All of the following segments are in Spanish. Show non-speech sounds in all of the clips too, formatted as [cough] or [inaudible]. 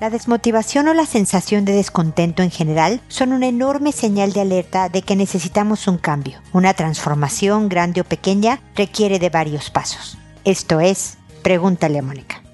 La desmotivación o la sensación de descontento en general son una enorme señal de alerta de que necesitamos un cambio. Una transformación, grande o pequeña, requiere de varios pasos. Esto es, pregúntale a Mónica.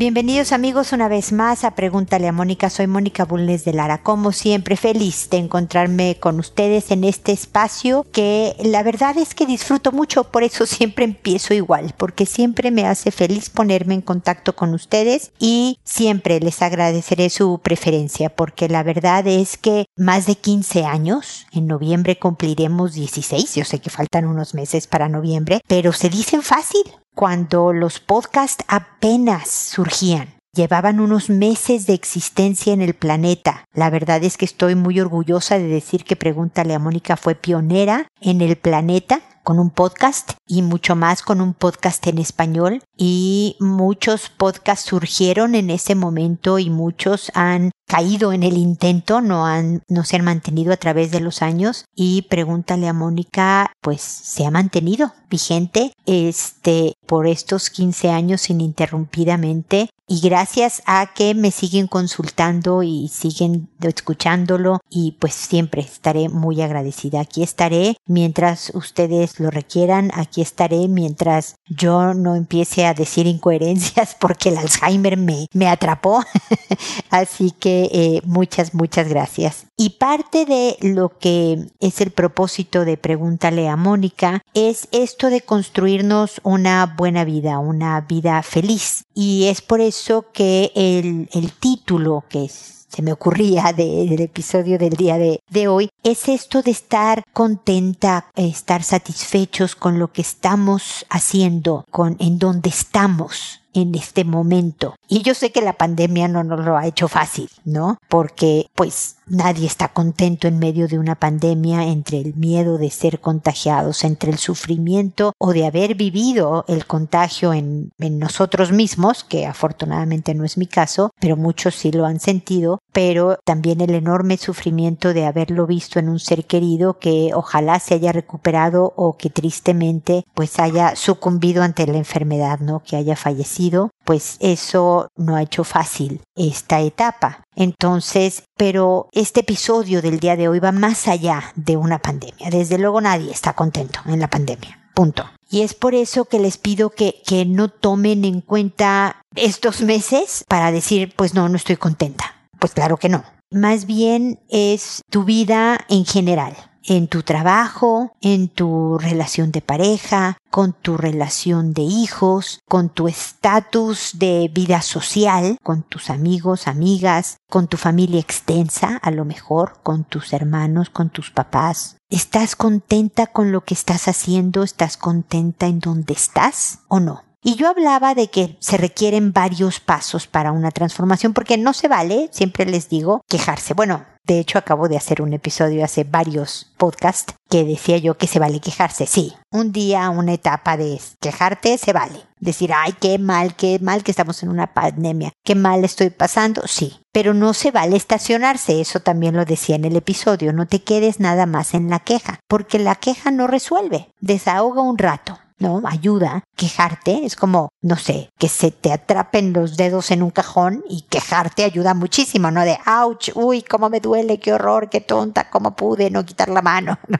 Bienvenidos amigos una vez más a Pregúntale a Mónica. Soy Mónica Bulnes de Lara. Como siempre, feliz de encontrarme con ustedes en este espacio que la verdad es que disfruto mucho, por eso [laughs] siempre empiezo igual, porque siempre me hace feliz ponerme en contacto con ustedes y siempre les agradeceré su preferencia, porque la verdad es que más de 15 años, en noviembre cumpliremos 16, yo sé que faltan unos meses para noviembre, pero se dicen fácil cuando los podcasts apenas surgían. Llevaban unos meses de existencia en el planeta. La verdad es que estoy muy orgullosa de decir que Pregúntale a Mónica fue pionera en el planeta con un podcast y mucho más con un podcast en español. Y muchos podcasts surgieron en ese momento y muchos han caído en el intento, no han, no se han mantenido a través de los años. Y pregúntale a Mónica, pues se ha mantenido vigente, este, por estos 15 años ininterrumpidamente y gracias a que me siguen consultando y siguen escuchándolo y pues siempre estaré muy agradecida. Aquí estaré mientras ustedes lo requieran, aquí estaré mientras yo no empiece a decir incoherencias [laughs] porque el Alzheimer me, me atrapó. [laughs] Así que eh, muchas, muchas gracias. Y parte de lo que es el propósito de Pregúntale a Mónica es esto de construirnos una buena vida, una vida feliz. Y es por eso que el, el título que se me ocurría del episodio del día de, de, hoy, es esto de estar contenta, estar satisfechos con lo que estamos haciendo, con en donde estamos en este momento. Y yo sé que la pandemia no nos lo ha hecho fácil, ¿no? Porque pues nadie está contento en medio de una pandemia entre el miedo de ser contagiados, entre el sufrimiento o de haber vivido el contagio en, nosotros mismos, que afortunadamente no es mi caso, pero muchos sí lo han sentido, pero también el enorme sufrimiento de haberlo visto en un ser querido que ojalá se haya recuperado o que tristemente pues haya sucumbido ante la enfermedad, ¿no? Que haya fallecido pues eso no ha hecho fácil esta etapa. Entonces, pero este episodio del día de hoy va más allá de una pandemia. Desde luego nadie está contento en la pandemia. Punto. Y es por eso que les pido que, que no tomen en cuenta estos meses para decir, pues no, no estoy contenta. Pues claro que no. Más bien es tu vida en general en tu trabajo, en tu relación de pareja, con tu relación de hijos, con tu estatus de vida social, con tus amigos, amigas, con tu familia extensa, a lo mejor, con tus hermanos, con tus papás. ¿Estás contenta con lo que estás haciendo? ¿Estás contenta en donde estás o no? Y yo hablaba de que se requieren varios pasos para una transformación porque no se vale, siempre les digo, quejarse. Bueno, de hecho, acabo de hacer un episodio hace varios podcasts que decía yo que se vale quejarse. Sí, un día, una etapa de quejarte, se vale. Decir, ay, qué mal, qué mal que estamos en una pandemia, qué mal estoy pasando, sí. Pero no se vale estacionarse, eso también lo decía en el episodio, no te quedes nada más en la queja, porque la queja no resuelve, desahoga un rato, ¿no? Ayuda. Quejarte es como, no sé, que se te atrapen los dedos en un cajón y quejarte ayuda muchísimo, ¿no? De, ouch, uy, cómo me duele, qué horror, qué tonta, cómo pude no quitar la mano, [laughs] ¿no?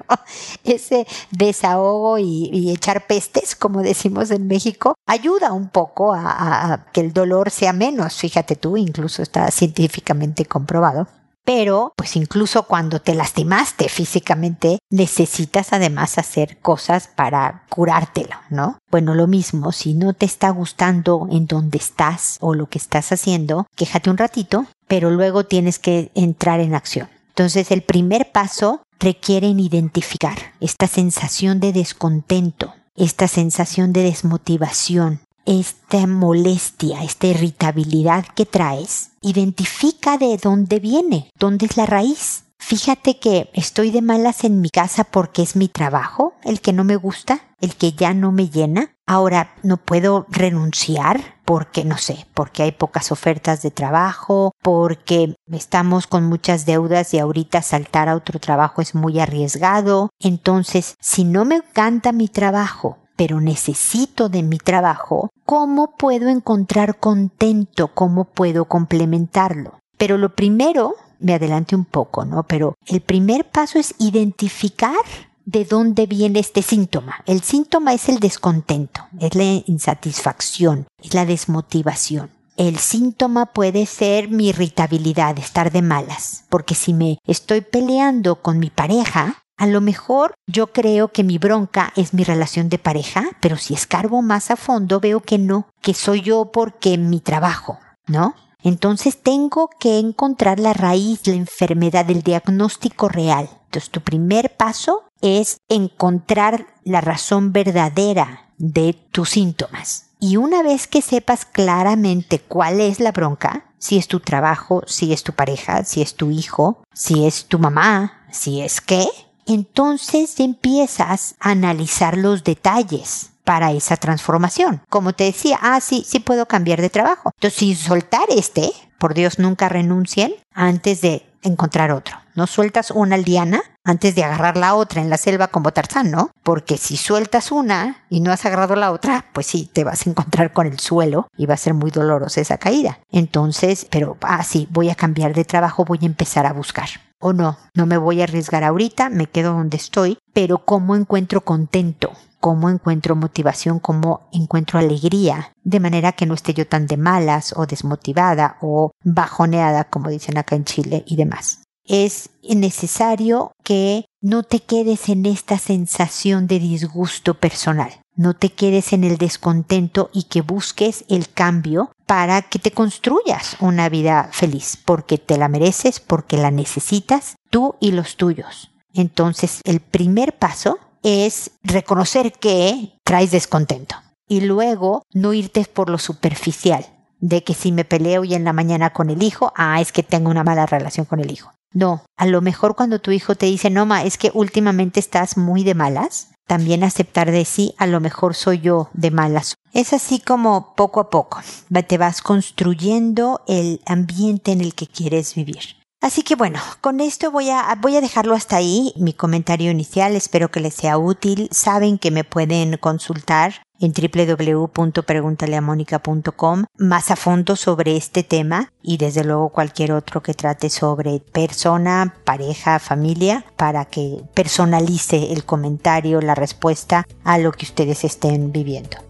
Ese desahogo y, echar pestes, como decimos en México, ayuda un poco a, a que el dolor sea menos. Fíjate tú, incluso está científicamente comprobado pero pues incluso cuando te lastimaste físicamente, necesitas además hacer cosas para curártelo, ¿no? Bueno, lo mismo, si no te está gustando en donde estás o lo que estás haciendo, quéjate un ratito, pero luego tienes que entrar en acción. Entonces, el primer paso requiere identificar esta sensación de descontento, esta sensación de desmotivación, esta molestia, esta irritabilidad que traes, identifica de dónde viene, dónde es la raíz. Fíjate que estoy de malas en mi casa porque es mi trabajo, el que no me gusta, el que ya no me llena. Ahora no puedo renunciar porque no sé, porque hay pocas ofertas de trabajo, porque estamos con muchas deudas y ahorita saltar a otro trabajo es muy arriesgado. Entonces, si no me encanta mi trabajo, pero necesito de mi trabajo, ¿cómo puedo encontrar contento? ¿Cómo puedo complementarlo? Pero lo primero, me adelante un poco, ¿no? Pero el primer paso es identificar de dónde viene este síntoma. El síntoma es el descontento, es la insatisfacción, es la desmotivación. El síntoma puede ser mi irritabilidad, estar de malas, porque si me estoy peleando con mi pareja, a lo mejor yo creo que mi bronca es mi relación de pareja, pero si escarbo más a fondo veo que no, que soy yo porque mi trabajo, ¿no? Entonces tengo que encontrar la raíz, la enfermedad, el diagnóstico real. Entonces tu primer paso es encontrar la razón verdadera de tus síntomas. Y una vez que sepas claramente cuál es la bronca, si es tu trabajo, si es tu pareja, si es tu hijo, si es tu mamá, si es qué, entonces empiezas a analizar los detalles para esa transformación. Como te decía, ah, sí, sí puedo cambiar de trabajo. Entonces, sin soltar este, por Dios nunca renuncien antes de encontrar otro. No sueltas una liana antes de agarrar la otra en la selva como Tarzán, ¿no? Porque si sueltas una y no has agarrado la otra, pues sí, te vas a encontrar con el suelo y va a ser muy dolorosa esa caída. Entonces, pero, ah, sí, voy a cambiar de trabajo, voy a empezar a buscar. O no, no me voy a arriesgar ahorita, me quedo donde estoy, pero ¿cómo encuentro contento? cómo encuentro motivación, cómo encuentro alegría, de manera que no esté yo tan de malas o desmotivada o bajoneada, como dicen acá en Chile y demás. Es necesario que no te quedes en esta sensación de disgusto personal, no te quedes en el descontento y que busques el cambio para que te construyas una vida feliz, porque te la mereces, porque la necesitas, tú y los tuyos. Entonces, el primer paso es reconocer que traes descontento y luego no irte por lo superficial de que si me peleo hoy en la mañana con el hijo, ah, es que tengo una mala relación con el hijo. No, a lo mejor cuando tu hijo te dice, no, ma, es que últimamente estás muy de malas, también aceptar de sí, a lo mejor soy yo de malas. Es así como poco a poco te vas construyendo el ambiente en el que quieres vivir. Así que bueno, con esto voy a, voy a dejarlo hasta ahí, mi comentario inicial, espero que les sea útil. Saben que me pueden consultar en www.preguntaleamónica.com más a fondo sobre este tema y desde luego cualquier otro que trate sobre persona, pareja, familia, para que personalice el comentario, la respuesta a lo que ustedes estén viviendo.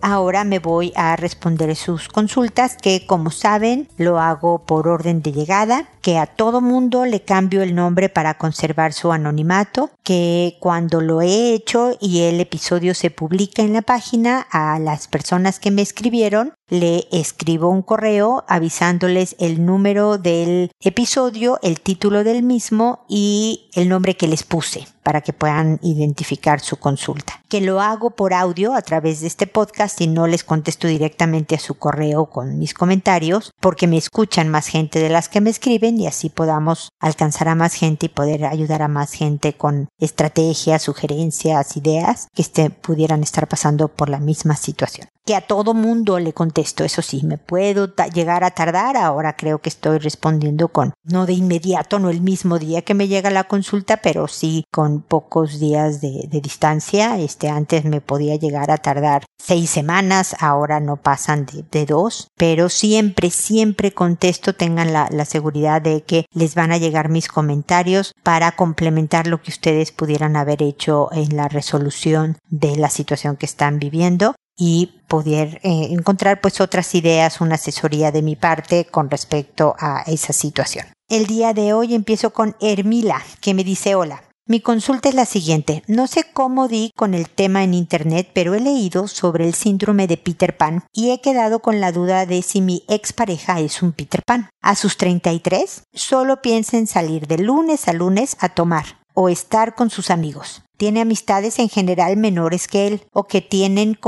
Ahora me voy a responder sus consultas que como saben lo hago por orden de llegada, que a todo mundo le cambio el nombre para conservar su anonimato, que cuando lo he hecho y el episodio se publica en la página a las personas que me escribieron le escribo un correo avisándoles el número del episodio, el título del mismo y el nombre que les puse para que puedan identificar su consulta. Que lo hago por audio a través de este podcast y no les contesto directamente a su correo con mis comentarios porque me escuchan más gente de las que me escriben y así podamos alcanzar a más gente y poder ayudar a más gente con estrategias, sugerencias, ideas que este, pudieran estar pasando por la misma situación que a todo mundo le contesto, eso sí, me puedo llegar a tardar, ahora creo que estoy respondiendo con, no de inmediato, no el mismo día que me llega la consulta, pero sí con pocos días de, distancia, este antes me podía llegar a tardar seis semanas, ahora no pasan de, dos, pero siempre, siempre contesto, tengan la, la seguridad de que les van a llegar mis comentarios para complementar lo que ustedes pudieran haber hecho en la resolución de la situación que están viviendo y poder eh, encontrar pues otras ideas, una asesoría de mi parte con respecto a esa situación. El día de hoy empiezo con Hermila, que me dice hola. Mi consulta es la siguiente. No sé cómo di con el tema en Internet, pero he leído sobre el síndrome de Peter Pan y he quedado con la duda de si mi expareja es un Peter Pan. A sus 33, solo piensa en salir de lunes a lunes a tomar o estar con sus amigos. Tiene amistades en general menores que él o que tienen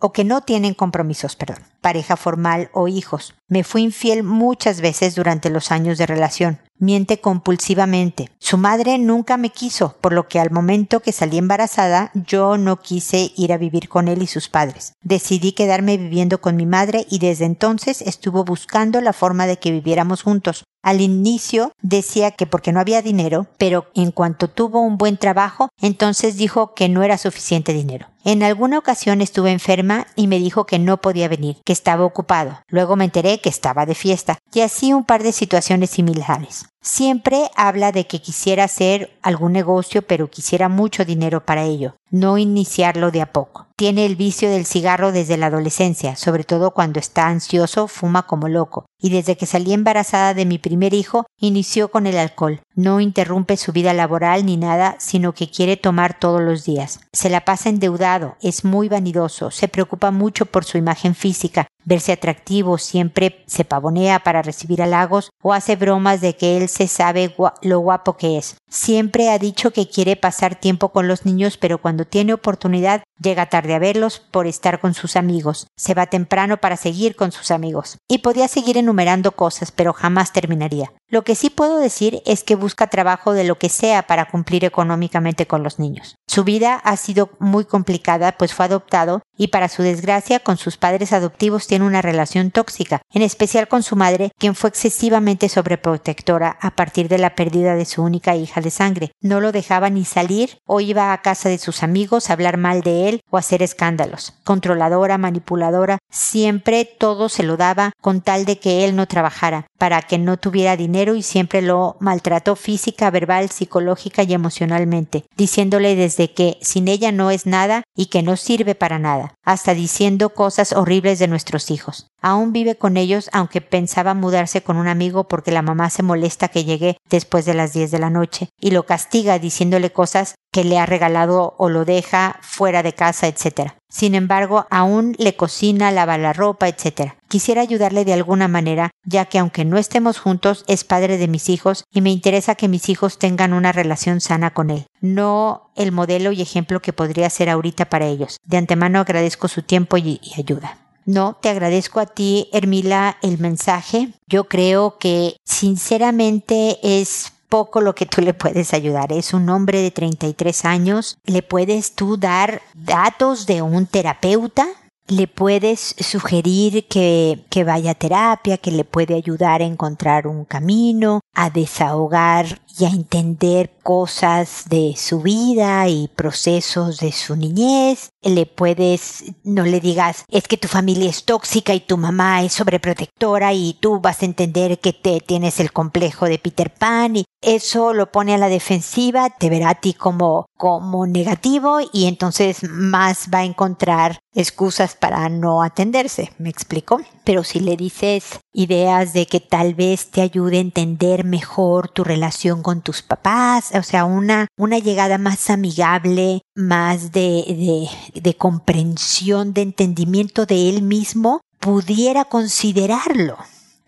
o que no tienen compromisos, perdón, pareja formal o hijos. Me fui infiel muchas veces durante los años de relación. Miente compulsivamente. Su madre nunca me quiso, por lo que al momento que salí embarazada yo no quise ir a vivir con él y sus padres. Decidí quedarme viviendo con mi madre y desde entonces estuvo buscando la forma de que viviéramos juntos. Al inicio decía que porque no había dinero, pero en cuanto tuvo un buen trabajo, entonces dijo que no era suficiente dinero. En alguna ocasión estuve enferma y me dijo que no podía venir, que estaba ocupado. Luego me enteré que estaba de fiesta, y así un par de situaciones similares. Siempre habla de que quisiera hacer algún negocio, pero quisiera mucho dinero para ello, no iniciarlo de a poco. Tiene el vicio del cigarro desde la adolescencia, sobre todo cuando está ansioso, fuma como loco. Y desde que salí embarazada de mi primer hijo, inició con el alcohol. No interrumpe su vida laboral ni nada, sino que quiere tomar todos los días. Se la pasa endeudado, es muy vanidoso, se preocupa mucho por su imagen física, verse atractivo, siempre se pavonea para recibir halagos o hace bromas de que él se sabe lo guapo que es. Siempre ha dicho que quiere pasar tiempo con los niños, pero cuando tiene oportunidad llega tarde a verlos por estar con sus amigos. Se va temprano para seguir con sus amigos. Y podía seguir enumerando cosas, pero jamás terminaría. Lo que sí puedo decir es que busca trabajo de lo que sea para cumplir económicamente con los niños. Su vida ha sido muy complicada, pues fue adoptado y para su desgracia con sus padres adoptivos tiene una relación tóxica, en especial con su madre, quien fue excesivamente sobreprotectora a partir de la pérdida de su única hija de sangre. No lo dejaba ni salir o iba a casa de sus amigos a hablar mal de él o hacer escándalos. Controladora, manipuladora, siempre todo se lo daba con tal de que él no trabajara, para que no tuviera dinero y siempre lo maltrató física, verbal, psicológica y emocionalmente, diciéndole desde que sin ella no es nada y que no sirve para nada, hasta diciendo cosas horribles de nuestros hijos. Aún vive con ellos aunque pensaba mudarse con un amigo porque la mamá se molesta que llegue después de las 10 de la noche y lo castiga diciéndole cosas que le ha regalado o lo deja fuera de casa, etc. Sin embargo, aún le cocina, lava la ropa, etc. Quisiera ayudarle de alguna manera, ya que aunque no estemos juntos, es padre de mis hijos y me interesa que mis hijos tengan una relación sana con él. No el modelo y ejemplo que podría ser ahorita para ellos. De antemano agradezco su tiempo y, y ayuda. No, te agradezco a ti, Hermila, el mensaje. Yo creo que sinceramente es poco lo que tú le puedes ayudar. Es un hombre de 33 años. ¿Le puedes tú dar datos de un terapeuta? Le puedes sugerir que, que, vaya a terapia, que le puede ayudar a encontrar un camino, a desahogar y a entender cosas de su vida y procesos de su niñez. Le puedes, no le digas, es que tu familia es tóxica y tu mamá es sobreprotectora y tú vas a entender que te tienes el complejo de Peter Pan y eso lo pone a la defensiva, te verá a ti como, como negativo y entonces más va a encontrar excusas para no atenderse. ¿Me explico? Pero si le dices ideas de que tal vez te ayude a entender mejor tu relación con tus papás, o sea, una, una llegada más amigable, más de, de, de comprensión, de entendimiento de él mismo, pudiera considerarlo.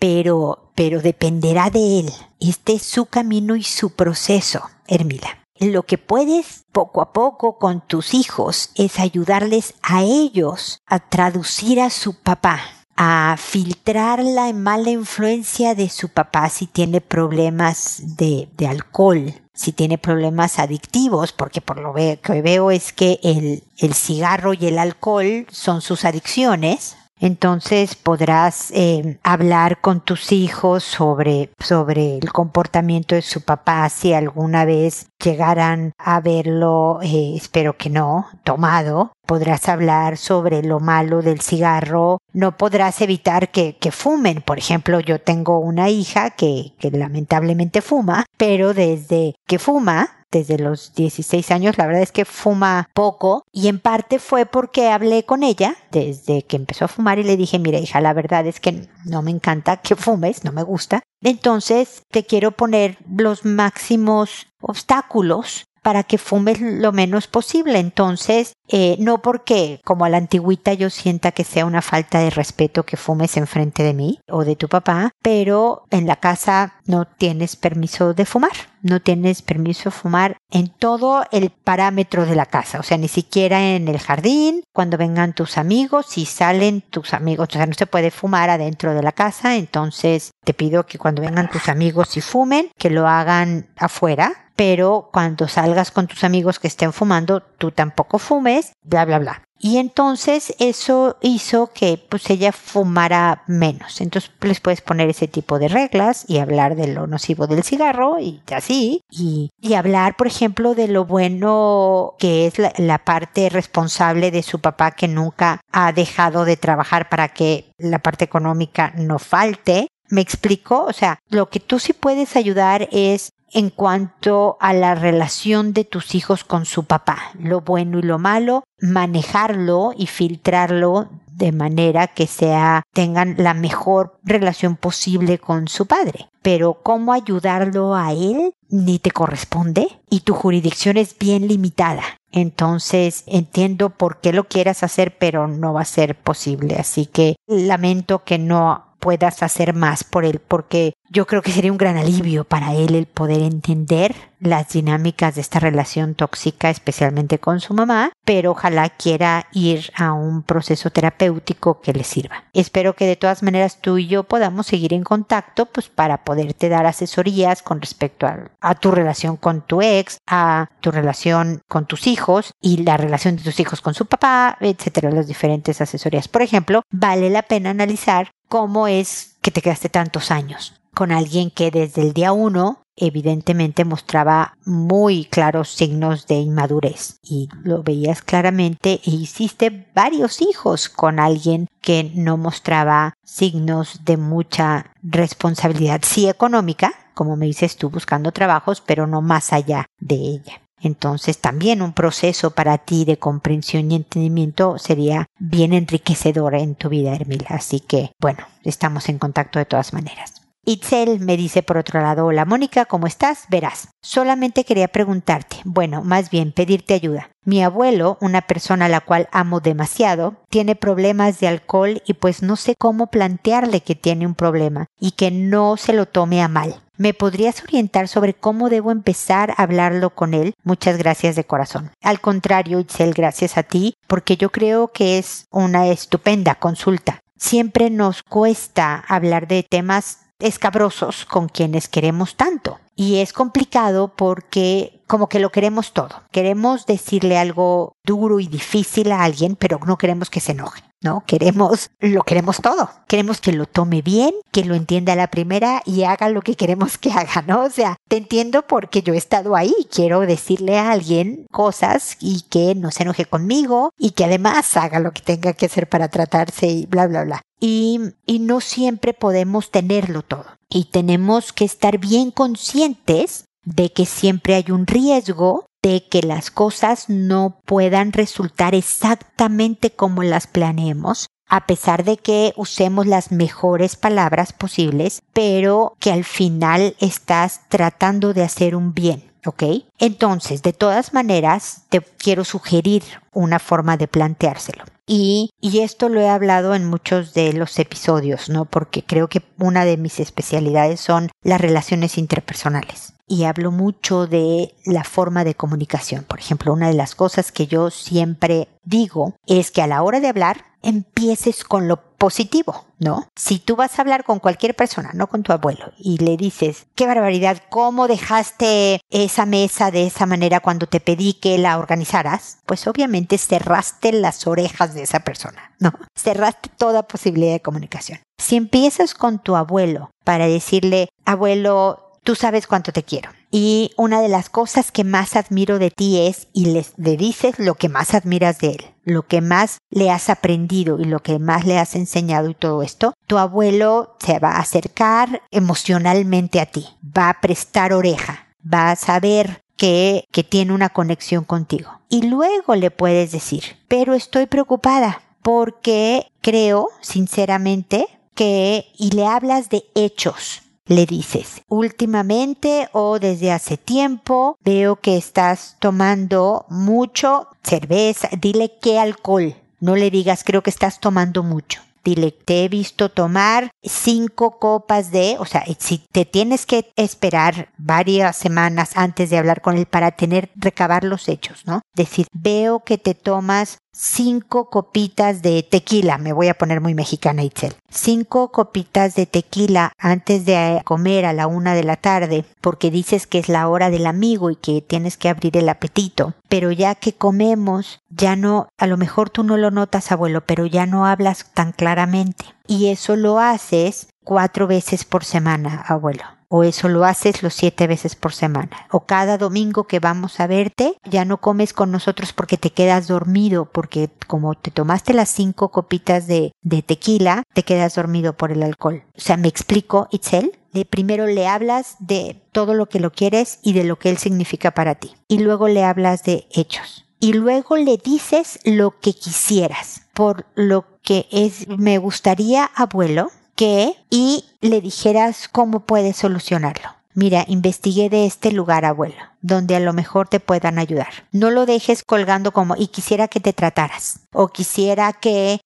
Pero, pero dependerá de él. Este es su camino y su proceso, Hermila. Lo que puedes poco a poco con tus hijos es ayudarles a ellos a traducir a su papá a filtrar la mala influencia de su papá si tiene problemas de, alcohol, si tiene problemas adictivos, porque por lo que veo es que el, el cigarro y el alcohol son sus adicciones, entonces podrás eh, hablar con tus hijos sobre, sobre el comportamiento de su papá si alguna vez llegaran a verlo, eh, espero que no, tomado. Podrás hablar sobre lo malo del cigarro. No podrás evitar que, que fumen. Por ejemplo, yo tengo una hija que, que lamentablemente fuma, pero desde que fuma, desde los 16 años, la verdad es que fuma poco y en parte fue porque hablé con ella desde que empezó a fumar y le dije, mira hija, la verdad es que no me encanta que fumes, no me gusta. Entonces te quiero poner los máximos obstáculos para que fumes lo menos posible. Entonces, eh, no porque como a la antigüita yo sienta que sea una falta de respeto que fumes enfrente de mí o de tu papá, pero en la casa no tienes permiso de fumar. No tienes permiso de fumar en todo el parámetro de la casa, o sea, ni siquiera en el jardín, cuando vengan tus amigos, si salen tus amigos, o sea, no se puede fumar adentro de la casa, entonces te pido que cuando vengan tus amigos y fumen, que lo hagan afuera, pero cuando salgas con tus amigos que estén fumando, tú tampoco fumes, bla, bla, bla. Y entonces eso hizo que pues ella fumara menos. Entonces les puedes poner ese tipo de reglas y hablar de lo nocivo del cigarro y así. Y, hablar, por ejemplo, de lo bueno que es la, la parte responsable de su papá que nunca ha dejado de trabajar para que la parte económica no falte. ¿Me explico? O sea, lo que tú sí puedes ayudar es en cuanto a la relación de tus hijos con su papá, lo bueno y lo malo, manejarlo y filtrarlo de manera que sea tengan la mejor relación posible con su padre. Pero cómo ayudarlo a él ni te corresponde y tu jurisdicción es bien limitada. Entonces entiendo por qué lo quieras hacer, pero no va a ser posible. Así que lamento que no puedas hacer más por él, porque yo creo que sería un gran alivio para él el poder entender las dinámicas de esta relación tóxica, especialmente con su mamá, pero ojalá quiera ir a un proceso terapéutico que le sirva. Espero que de todas maneras tú y yo podamos seguir en contacto, pues para poderte dar asesorías con respecto a, a tu relación con tu ex, a tu relación con tus hijos y la relación de tus hijos con su papá, etcétera, las diferentes asesorías. Por ejemplo, vale la pena analizar cómo es que te quedaste tantos años con alguien que desde el día uno evidentemente mostraba muy claros signos de inmadurez y lo veías claramente e hiciste varios hijos con alguien que no mostraba signos de mucha responsabilidad, sí económica, como me dices tú, buscando trabajos, pero no más allá de ella. Entonces también un proceso para ti de comprensión y entendimiento sería bien enriquecedor en tu vida, Hermila. Así que, bueno, estamos en contacto de todas maneras. Itzel me dice por otro lado, hola Mónica, ¿cómo estás? Verás, solamente quería preguntarte, bueno, más bien pedirte ayuda. Mi abuelo, una persona a la cual amo demasiado, tiene problemas de alcohol y pues no sé cómo plantearle que tiene un problema y que no se lo tome a mal. ¿Me podrías orientar sobre cómo debo empezar a hablarlo con él? Muchas gracias de corazón. Al contrario, Itzel, gracias a ti, porque yo creo que es una estupenda consulta. Siempre nos cuesta hablar de temas escabrosos con quienes queremos tanto. Y es complicado porque como que lo queremos todo. Queremos decirle algo duro y difícil a alguien, pero no queremos que se enoje. ¿no? Queremos, lo queremos todo. Queremos que lo tome bien, que lo entienda a la primera y haga lo que queremos que haga, ¿no? O sea, te entiendo porque yo he estado ahí. Quiero decirle a alguien cosas y que no se enoje conmigo y que además haga lo que tenga que hacer para tratarse y bla, bla, bla y, y no siempre podemos tenerlo todo. Y tenemos que estar bien conscientes de que siempre hay un riesgo de que las cosas no puedan resultar exactamente como las planeemos, a pesar de que usemos las mejores palabras posibles, pero que al final estás tratando de hacer un bien. ¿Ok? Entonces, de todas maneras, te quiero sugerir una forma de planteárselo. Y, y, esto lo he hablado en muchos de los episodios, ¿no? Porque creo que una de mis especialidades son las relaciones interpersonales. Y hablo mucho de la forma de comunicación. Por ejemplo, una de las cosas que yo siempre digo es que a la hora de hablar empieces con lo positivo, ¿no? Si tú vas a hablar con cualquier persona, no con tu abuelo, y le dices, qué barbaridad, ¿cómo dejaste esa mesa de esa manera cuando te pedí que la organizaras? Pues obviamente cerraste las orejas de esa persona, ¿no? Cerraste toda posibilidad de comunicación. Si empiezas con tu abuelo para decirle, abuelo, tú sabes cuánto te quiero. Y una de las cosas que más admiro de ti es, y le, dices lo que más admiras de él lo que más le has aprendido y lo que más le has enseñado y todo esto, tu abuelo se va a acercar emocionalmente a ti, va a prestar oreja, va a saber que, que tiene una conexión contigo. Y luego le puedes decir, pero estoy preocupada porque creo, sinceramente, que, y le hablas de hechos, le dices, últimamente o desde hace tiempo veo que estás tomando mucho cerveza, dile qué alcohol, no le digas creo que estás tomando mucho. Dile, te he visto tomar cinco copas de, o sea, si te tienes que esperar varias semanas antes de hablar con él para tener, recabar los hechos, ¿no? Decir, veo que te tomas cinco copitas de tequila, me voy a poner muy mexicana Itzel, cinco copitas de tequila antes de comer a la una de la tarde, porque dices que es la hora del amigo y que tienes que abrir el apetito, pero ya que comemos, ya no, a lo mejor tú no lo notas abuelo, pero ya no hablas tan claramente. Y eso lo haces cuatro veces por semana, abuelo o eso lo haces los siete veces por semana. O cada domingo que vamos a verte, ya no comes con nosotros porque te quedas dormido, porque como te tomaste las cinco copitas de, tequila, te quedas dormido por el alcohol. O sea, me explico, Itzel. Primero le hablas de todo lo que lo quieres y de lo que él significa para ti. Y luego le hablas de hechos. Y luego le dices lo que quisieras. Por lo que es, me gustaría, abuelo, que y le dijeras cómo puedes solucionarlo. Mira, investigué de este lugar, abuelo, donde a lo mejor te puedan ayudar. No lo dejes colgando como y quisiera que te trataras o quisiera que...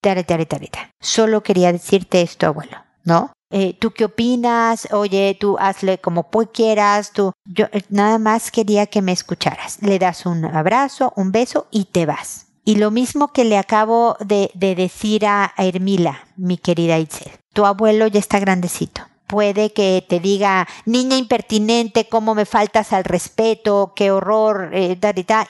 Solo quería decirte esto, abuelo, ¿no? Eh, ¿Tú qué opinas? Oye, tú hazle como quieras. Tú, yo eh, nada más quería que me escucharas. Le das un abrazo, un beso y te vas. Y lo mismo que le acabo de, decir a, Hermila, mi querida Itzel. Tu abuelo ya está grandecito. Puede que te diga, niña impertinente, cómo me faltas al respeto, qué horror, eh,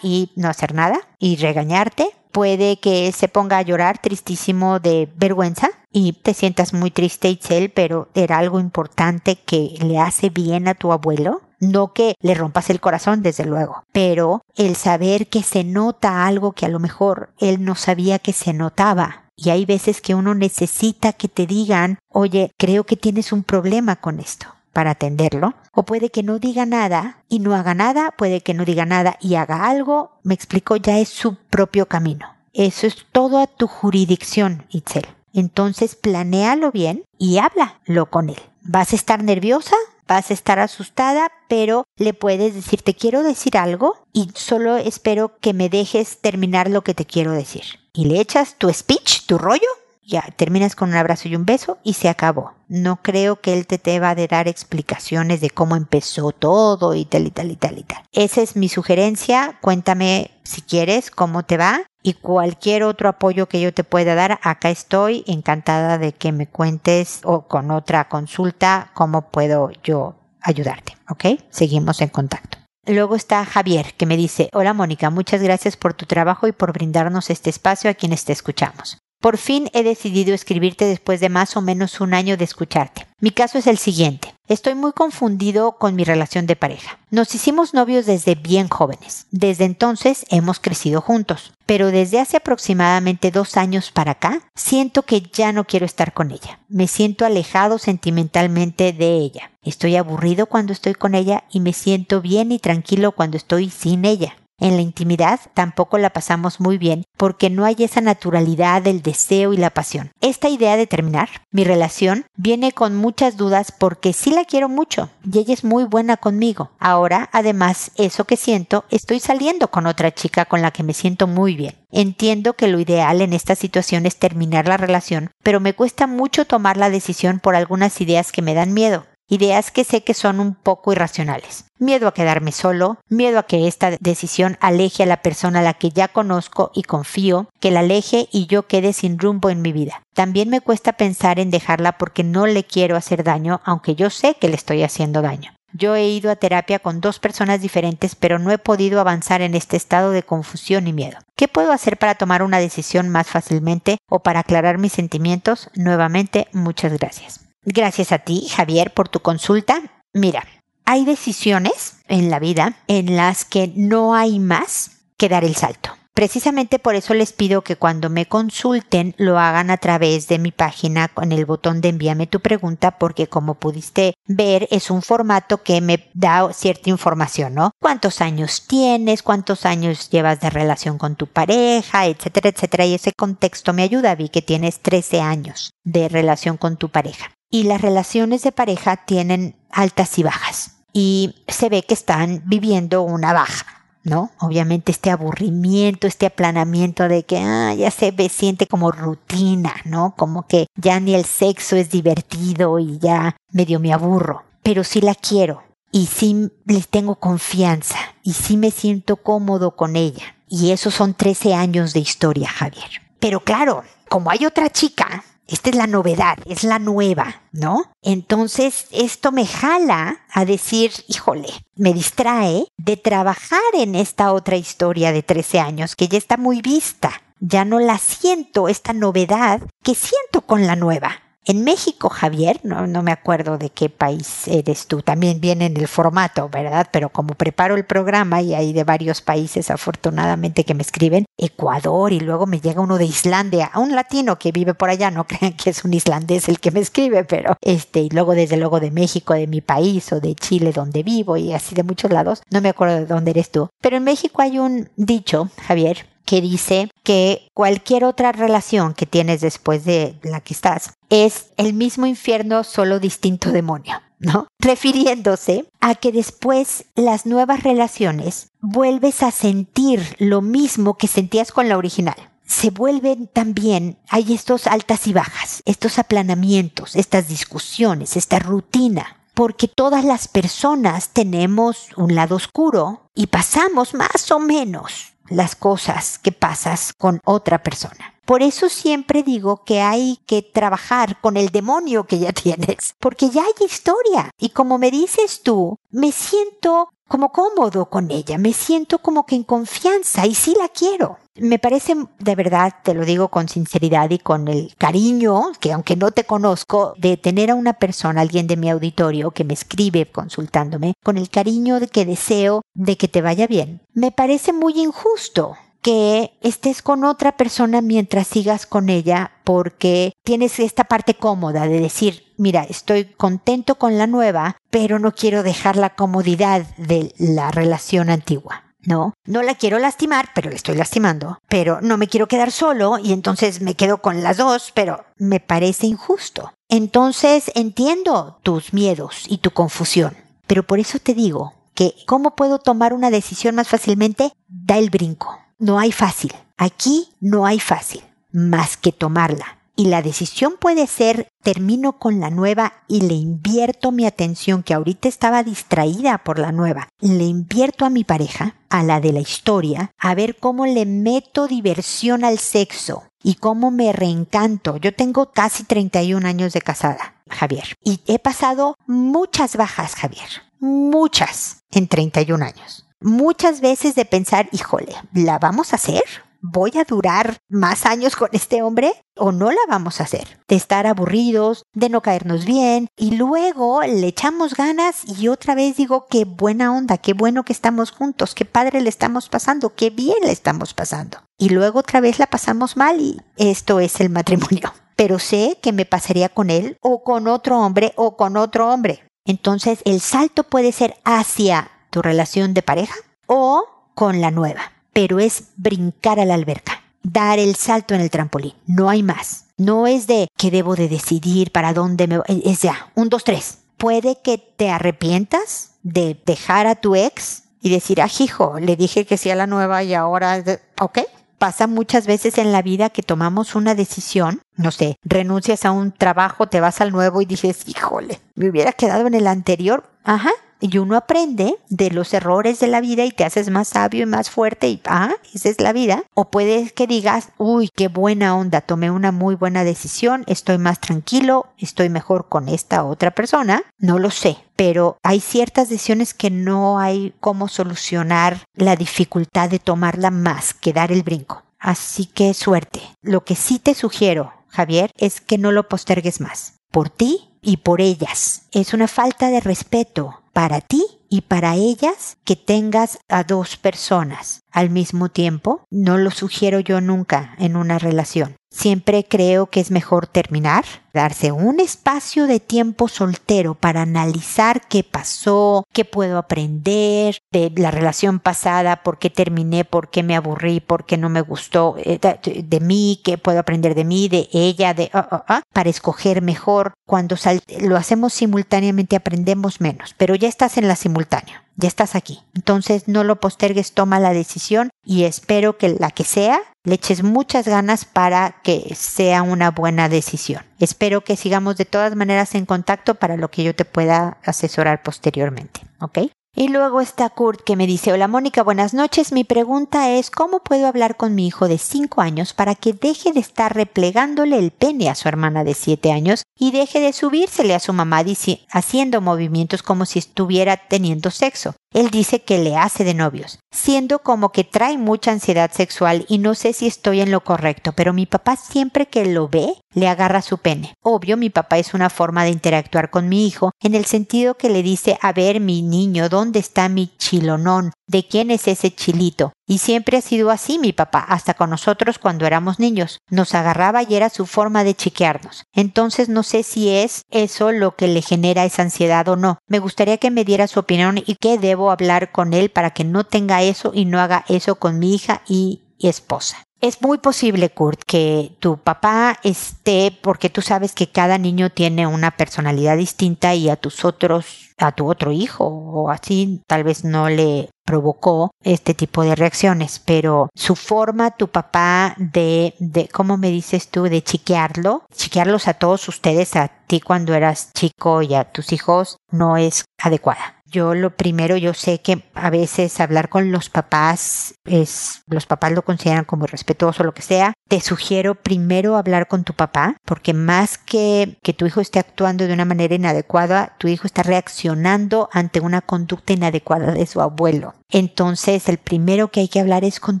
y no hacer nada y regañarte. Puede que se ponga a llorar tristísimo de vergüenza y te sientas muy triste, Itzel, pero era algo importante que le hace bien a tu abuelo no que le rompas el corazón, desde luego, pero el saber que se nota algo que a lo mejor él no sabía que se notaba. Y hay veces que uno necesita que te digan, oye, creo que tienes un problema con esto para atenderlo. O puede que no diga nada y no haga nada, puede que no diga nada y haga algo. Me explico, ya es su propio camino. Eso es todo a tu jurisdicción, Itzel. Entonces planéalo bien y háblalo con él. ¿Vas a estar nerviosa? vas a estar asustada, pero le puedes decir, te quiero decir algo y solo espero que me dejes terminar lo que te quiero decir. Y le echas tu speech, tu rollo, ya terminas con un abrazo y un beso y se acabó. No creo que él te deba de dar explicaciones de cómo empezó todo y tal y tal y tal y tal. Esa es mi sugerencia. Cuéntame si quieres cómo te va y cualquier otro apoyo que yo te pueda dar. Acá estoy encantada de que me cuentes o con otra consulta cómo puedo yo ayudarte. ¿Ok? Seguimos en contacto. Luego está Javier, que me dice, hola Mónica, muchas gracias por tu trabajo y por brindarnos este espacio a quienes te escuchamos. Por fin he decidido escribirte después de más o menos un año de escucharte. Mi caso es el siguiente. Estoy muy confundido con mi relación de pareja. Nos hicimos novios desde bien jóvenes. Desde entonces hemos crecido juntos. Pero desde hace aproximadamente dos años para acá, siento que ya no quiero estar con ella. Me siento alejado sentimentalmente de ella. Estoy aburrido cuando estoy con ella y me siento bien y tranquilo cuando estoy sin ella. En la intimidad tampoco la pasamos muy bien porque no hay esa naturalidad del deseo y la pasión. Esta idea de terminar mi relación viene con muchas dudas porque sí la quiero mucho y ella es muy buena conmigo. Ahora, además, eso que siento, estoy saliendo con otra chica con la que me siento muy bien. Entiendo que lo ideal en esta situación es terminar la relación, pero me cuesta mucho tomar la decisión por algunas ideas que me dan miedo ideas que sé que son un poco irracionales. Miedo a quedarme solo, miedo a que esta decisión aleje a la persona a la que ya conozco y confío, que la aleje y yo quede sin rumbo en mi vida. También me cuesta pensar en dejarla porque no le quiero hacer daño, aunque yo sé que le estoy haciendo daño. Yo he ido a terapia con dos personas diferentes, pero no he podido avanzar en este estado de confusión y miedo. ¿Qué puedo hacer para tomar una decisión más fácilmente o para aclarar mis sentimientos? Nuevamente, muchas gracias. Gracias a ti, Javier, por tu consulta. Mira, hay decisiones en la vida en las que no hay más que dar el salto. Precisamente por eso les pido que cuando me consulten lo hagan a través de mi página con el botón de envíame tu pregunta porque como pudiste ver es un formato que me da cierta información, ¿no? ¿Cuántos años tienes? ¿Cuántos años llevas de relación con tu pareja? Etcétera, etcétera. Y ese contexto me ayuda. Vi que tienes 13 años de relación con tu pareja. Y las relaciones de pareja tienen altas y bajas. Y se ve que están viviendo una baja. ¿no? Obviamente este aburrimiento, este aplanamiento de que ah, ya se ve, siente como rutina, ¿no? Como que ya ni el sexo es divertido y ya medio me aburro. Pero sí la quiero y sí les tengo confianza y sí me siento cómodo con ella. Y esos son 13 años de historia, Javier. Pero claro, como hay otra chica esta es la novedad, es la nueva, ¿no? Entonces esto me jala a decir, híjole, me distrae de trabajar en esta otra historia de 13 años que ya está muy vista. Ya no la siento, esta novedad que siento con la nueva. En México, Javier, no, no, me acuerdo de qué país eres tú, también viene en el formato, ¿verdad? Pero como preparo el programa y hay de varios países afortunadamente que me escriben, Ecuador y luego me llega uno de Islandia, un latino que vive por allá, no [laughs] crean que es un islandés el que me escribe, pero este, y luego desde luego de México, de mi país o de Chile donde vivo y así de muchos lados, no me acuerdo de dónde eres tú, pero en México hay un dicho, Javier, que dice que cualquier otra relación que tienes después de la que estás es el mismo infierno, solo distinto demonio. ¿no? Refiriéndose a que después las nuevas relaciones vuelves a sentir lo mismo que sentías con la original. Se vuelven también, hay estos altas y bajas, estos aplanamientos, estas discusiones, esta rutina, porque todas las personas tenemos un lado oscuro y pasamos más o menos las cosas que pasas con otra persona. Por eso siempre digo que hay que trabajar con el demonio que ya [laughs] tienes, porque ya hay historia. Y como me dices tú, me siento como cómodo con ella, me siento como que en confianza y sí la quiero. Me parece de verdad, te lo digo con sinceridad y con el cariño, que aunque no te conozco, de tener a una persona, alguien de mi auditorio que me escribe consultándome, con el cariño de que deseo de que te vaya bien, me parece muy injusto que estés con otra persona mientras sigas con ella porque tienes esta parte cómoda de decir, mira, estoy contento con la nueva, pero no quiero dejar la comodidad de la relación antigua. No, no la quiero lastimar, pero le estoy lastimando. Pero no me quiero quedar solo y entonces me quedo con las dos, pero me parece injusto. Entonces entiendo tus miedos y tu confusión. Pero por eso te digo que ¿cómo puedo tomar una decisión más fácilmente? Da el brinco no hay fácil. Aquí no hay fácil, más que tomarla. Y la decisión puede ser, termino con la nueva y le invierto mi atención, que ahorita estaba distraída por la nueva, le invierto a mi pareja, a la de la historia, a ver cómo le meto diversión al sexo y cómo me reencanto. Yo tengo casi 31 años de casada, Javier, y he pasado muchas bajas, Javier, muchas en 31 años muchas veces de pensar, híjole, ¿la vamos a hacer? ¿Voy a durar más años con este hombre o no la vamos a hacer? De estar aburridos, de no caernos bien y luego le echamos ganas y otra vez digo, qué buena onda, qué bueno que estamos juntos, qué padre le estamos pasando, qué bien le estamos pasando. Y luego otra vez la pasamos mal y esto es el matrimonio. [laughs] Pero sé que me pasaría con él o con otro hombre o con otro hombre. Entonces el salto puede ser hacia tu relación de pareja o con la nueva. Pero es brincar a la alberca, dar el salto en el trampolín. No hay más. No es de que debo de decidir para dónde me voy. Es ya, un, dos, tres. Puede que te arrepientas de dejar a tu ex y decir, ah, hijo, le dije que sí a la nueva y ahora, ok. Pasa muchas veces en la vida que tomamos una decisión, no sé, renuncias a un trabajo, te vas al nuevo y dices, híjole, me hubiera quedado en el anterior. Ajá, y uno aprende de los errores de la vida y te haces más sabio y más fuerte y ah, esa es la vida. O puedes que digas, uy, qué buena onda, tomé una muy buena decisión, estoy más tranquilo, estoy mejor con esta otra persona. No lo sé, pero hay ciertas decisiones que no hay cómo solucionar la dificultad de tomarla más que dar el brinco. Así que suerte. Lo que sí te sugiero, Javier, es que no lo postergues más. Por ti y por ellas. Es una falta de respeto para ti y para ellas que tengas a dos personas al mismo tiempo. No lo sugiero yo nunca en una relación. Siempre creo que es mejor terminar, darse un espacio de tiempo soltero para analizar qué pasó, qué puedo aprender de la relación pasada, por qué terminé, por qué me aburrí, por qué no me gustó eh, de, mí, qué puedo aprender de mí, de ella, de ah, ah, ah, para escoger mejor. Cuando lo hacemos simultáneamente aprendemos menos, pero ya estás en la simultánea ya estás aquí. Entonces no lo postergues, toma la decisión y espero que la que sea le eches muchas ganas para que sea una buena decisión. Espero que sigamos de todas maneras en contacto para lo que yo te pueda asesorar posteriormente. ¿Ok? Y luego está Kurt que me dice, hola Mónica, buenas noches. Mi pregunta es, ¿cómo puedo hablar con mi hijo de 5 años para que deje de estar replegándole el pene a su hermana de 7 años y deje de subírsele a su mamá haciendo movimientos como si estuviera teniendo sexo? Él dice que le hace de novios, siendo como que trae mucha ansiedad sexual y no sé si estoy en lo correcto, pero mi papá siempre que lo ve le agarra su pene. Obvio, mi papá es una forma de interactuar con mi hijo, en el sentido que le dice, a ver, mi niño, ¿dónde está mi chilonón? ¿De quién es ese chilito? Y siempre ha sido así mi papá, hasta con nosotros cuando éramos niños. Nos agarraba y era su forma de chiquearnos. Entonces no sé si es eso lo que le genera esa ansiedad o no. Me gustaría que me diera su opinión y qué debo hablar con él para que no tenga eso y no haga eso con mi hija y esposa. Es muy posible, Kurt, que tu papá esté, porque tú sabes que cada niño tiene una personalidad distinta y a tus otros, a tu otro hijo o así, tal vez no le provocó este tipo de reacciones, pero su forma, tu papá, de, de, ¿cómo me dices tú? De chiquearlo, chiquearlos a todos ustedes, a ti cuando eras chico y a tus hijos, no es adecuada. Yo lo primero, yo sé que a veces hablar con los papás es, los papás lo consideran como respetuoso, lo que sea. Te sugiero primero hablar con tu papá, porque más que que tu hijo esté actuando de una manera inadecuada, tu hijo está reaccionando ante una conducta inadecuada de su abuelo. Entonces, el primero que hay que hablar es con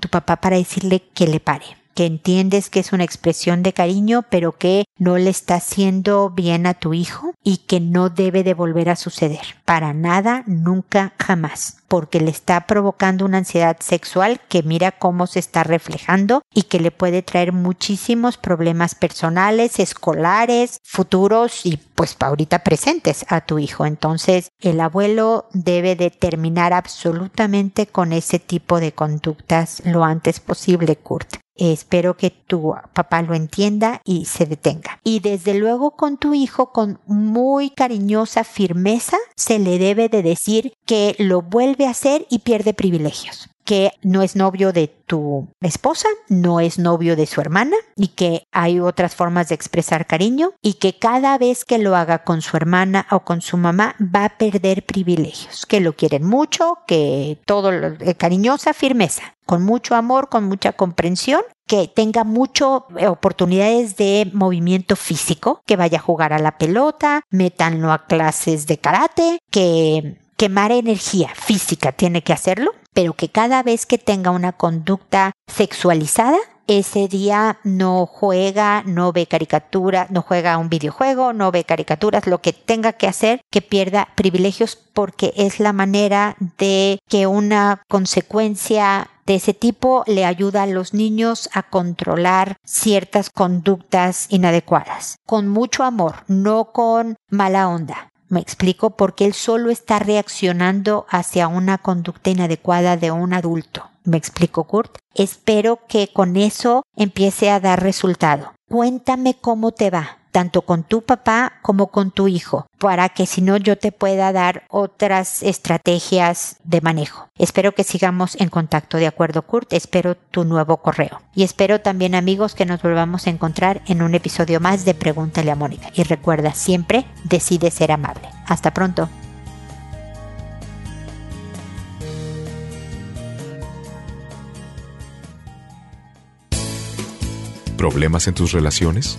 tu papá para decirle que le pare que entiendes que es una expresión de cariño, pero que no le está haciendo bien a tu hijo y que no debe de volver a suceder. Para nada, nunca, jamás porque le está provocando una ansiedad sexual que mira cómo se está reflejando y que le puede traer muchísimos problemas personales, escolares, futuros y pues ahorita presentes a tu hijo. Entonces el abuelo debe de terminar absolutamente con ese tipo de conductas lo antes posible, Kurt. Espero que tu papá lo entienda y se detenga. Y desde luego con tu hijo, con muy cariñosa firmeza, se le debe de decir que lo vuelve hacer y pierde privilegios. Que no es novio de tu esposa, no es novio de su hermana y que hay otras formas de expresar cariño y que cada vez que lo haga con su hermana o con su mamá va a perder privilegios, que lo quieren mucho, que todo lo, eh, cariñosa firmeza, con mucho amor, con mucha comprensión que tenga mucho eh, oportunidades de movimiento físico, que vaya a jugar a la pelota, métanlo a clases de karate, que quemar energía física tiene que hacerlo, pero que cada vez que tenga una conducta sexualizada, ese día no juega, no ve caricatura, no juega un videojuego, no ve caricaturas, lo que tenga que hacer, que pierda privilegios porque es la manera de que una consecuencia de ese tipo le ayuda a los niños a controlar ciertas conductas inadecuadas, con mucho amor, no con mala onda. Me explico porque él solo está reaccionando hacia una conducta inadecuada de un adulto. Me explico, Kurt. Espero que con eso empiece a dar resultado. Cuéntame cómo te va tanto con tu papá como con tu hijo, para que si no yo te pueda dar otras estrategias de manejo. Espero que sigamos en contacto, de acuerdo Kurt, espero tu nuevo correo. Y espero también amigos que nos volvamos a encontrar en un episodio más de Pregúntale a Mónica. Y recuerda, siempre decide ser amable. Hasta pronto. ¿Problemas en tus relaciones?